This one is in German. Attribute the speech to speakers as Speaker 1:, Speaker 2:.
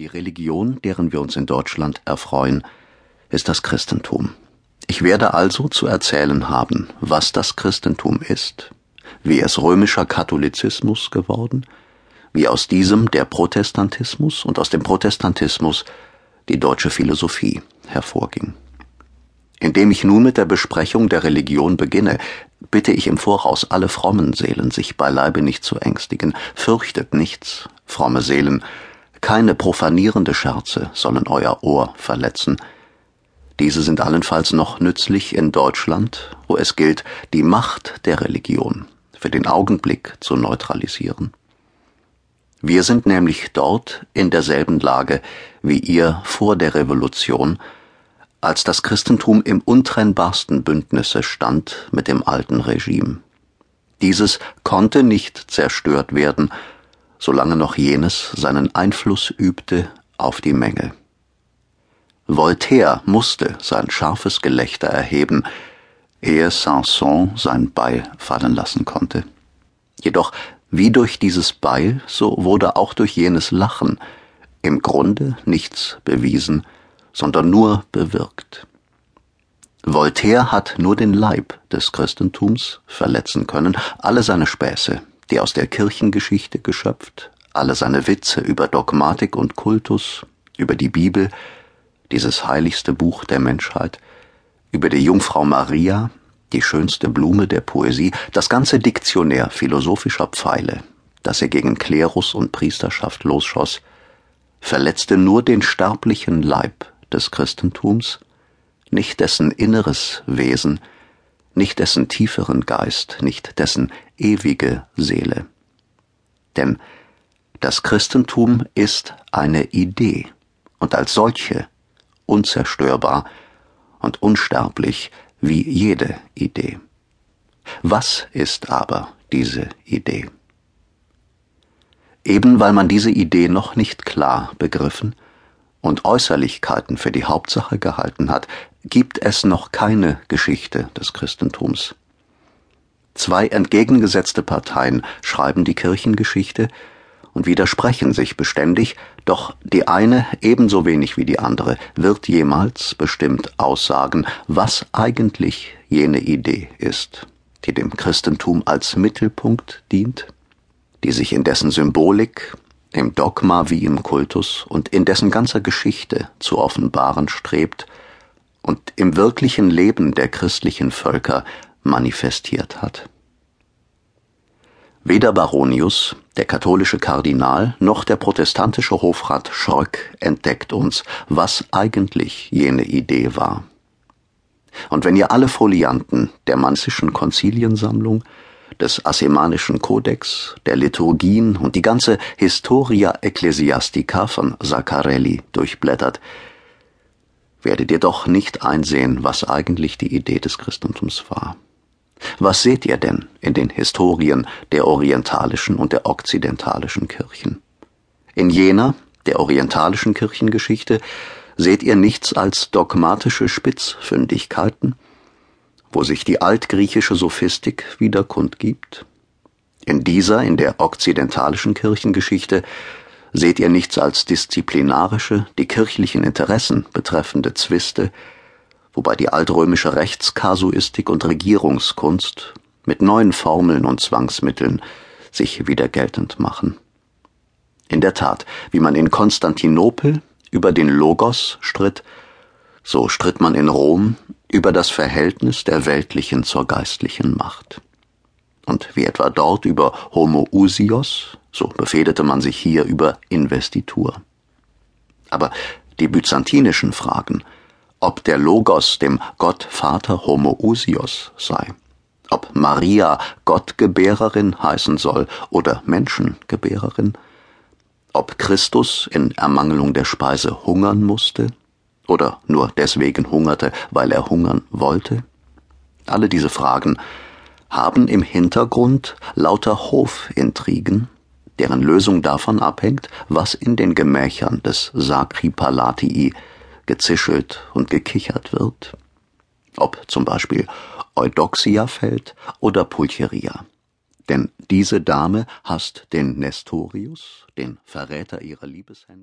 Speaker 1: Die Religion, deren wir uns in Deutschland erfreuen, ist das Christentum. Ich werde also zu erzählen haben, was das Christentum ist, wie es römischer Katholizismus geworden, wie aus diesem der Protestantismus und aus dem Protestantismus die deutsche Philosophie hervorging. Indem ich nun mit der Besprechung der Religion beginne, bitte ich im Voraus alle frommen Seelen, sich beileibe nicht zu ängstigen. Fürchtet nichts, fromme Seelen, keine profanierende Scherze sollen euer Ohr verletzen. Diese sind allenfalls noch nützlich in Deutschland, wo es gilt, die Macht der Religion für den Augenblick zu neutralisieren. Wir sind nämlich dort in derselben Lage wie ihr vor der Revolution, als das Christentum im untrennbarsten Bündnisse stand mit dem alten Regime. Dieses konnte nicht zerstört werden, solange noch jenes seinen Einfluss übte auf die Menge. Voltaire musste sein scharfes Gelächter erheben, ehe Sanson sein Beil fallen lassen konnte. Jedoch wie durch dieses Beil, so wurde auch durch jenes Lachen im Grunde nichts bewiesen, sondern nur bewirkt. Voltaire hat nur den Leib des Christentums verletzen können, alle seine Späße, die aus der Kirchengeschichte geschöpft, alle seine Witze über Dogmatik und Kultus, über die Bibel, dieses heiligste Buch der Menschheit, über die Jungfrau Maria, die schönste Blume der Poesie, das ganze Diktionär philosophischer Pfeile, das er gegen Klerus und Priesterschaft losschoss, verletzte nur den sterblichen Leib des Christentums, nicht dessen inneres Wesen, nicht dessen tieferen Geist, nicht dessen ewige Seele. Denn das Christentum ist eine Idee und als solche unzerstörbar und unsterblich wie jede Idee. Was ist aber diese Idee? Eben weil man diese Idee noch nicht klar begriffen und Äußerlichkeiten für die Hauptsache gehalten hat, gibt es noch keine Geschichte des Christentums. Zwei entgegengesetzte Parteien schreiben die Kirchengeschichte und widersprechen sich beständig, doch die eine ebenso wenig wie die andere wird jemals bestimmt aussagen, was eigentlich jene Idee ist, die dem Christentum als Mittelpunkt dient, die sich in dessen Symbolik, im Dogma wie im Kultus und in dessen ganzer Geschichte zu offenbaren strebt und im wirklichen Leben der christlichen Völker manifestiert hat. Weder Baronius, der katholische Kardinal, noch der protestantische Hofrat Schröck entdeckt uns, was eigentlich jene Idee war. Und wenn ihr alle Folianten der manzischen Konziliensammlung, des Assemanischen Kodex, der Liturgien und die ganze Historia Ecclesiastica von Saccarelli durchblättert, werdet ihr doch nicht einsehen, was eigentlich die Idee des Christentums war. Was seht ihr denn in den Historien der orientalischen und der okzidentalischen Kirchen? In jener, der orientalischen Kirchengeschichte, seht ihr nichts als dogmatische Spitzfündigkeiten, wo sich die altgriechische Sophistik wieder kundgibt? In dieser, in der okzidentalischen Kirchengeschichte, seht ihr nichts als disziplinarische, die kirchlichen Interessen betreffende Zwiste, wobei die altrömische Rechtskasuistik und Regierungskunst mit neuen Formeln und Zwangsmitteln sich wieder geltend machen. In der Tat, wie man in Konstantinopel über den Logos stritt, so stritt man in Rom über das Verhältnis der weltlichen zur geistlichen Macht. Und wie etwa dort über Homoousios, so befehdete man sich hier über Investitur. Aber die byzantinischen Fragen ob der Logos dem Gottvater Homoousios sei, ob Maria Gottgebärerin heißen soll oder Menschengebärerin, ob Christus in Ermangelung der Speise hungern musste oder nur deswegen hungerte, weil er hungern wollte? Alle diese Fragen haben im Hintergrund lauter Hofintrigen, deren Lösung davon abhängt, was in den Gemächern des Sacri Palatii gezischelt und gekichert wird. Ob zum Beispiel Eudoxia fällt oder Pulcheria. Denn diese Dame hasst den Nestorius, den Verräter ihrer Liebeshände.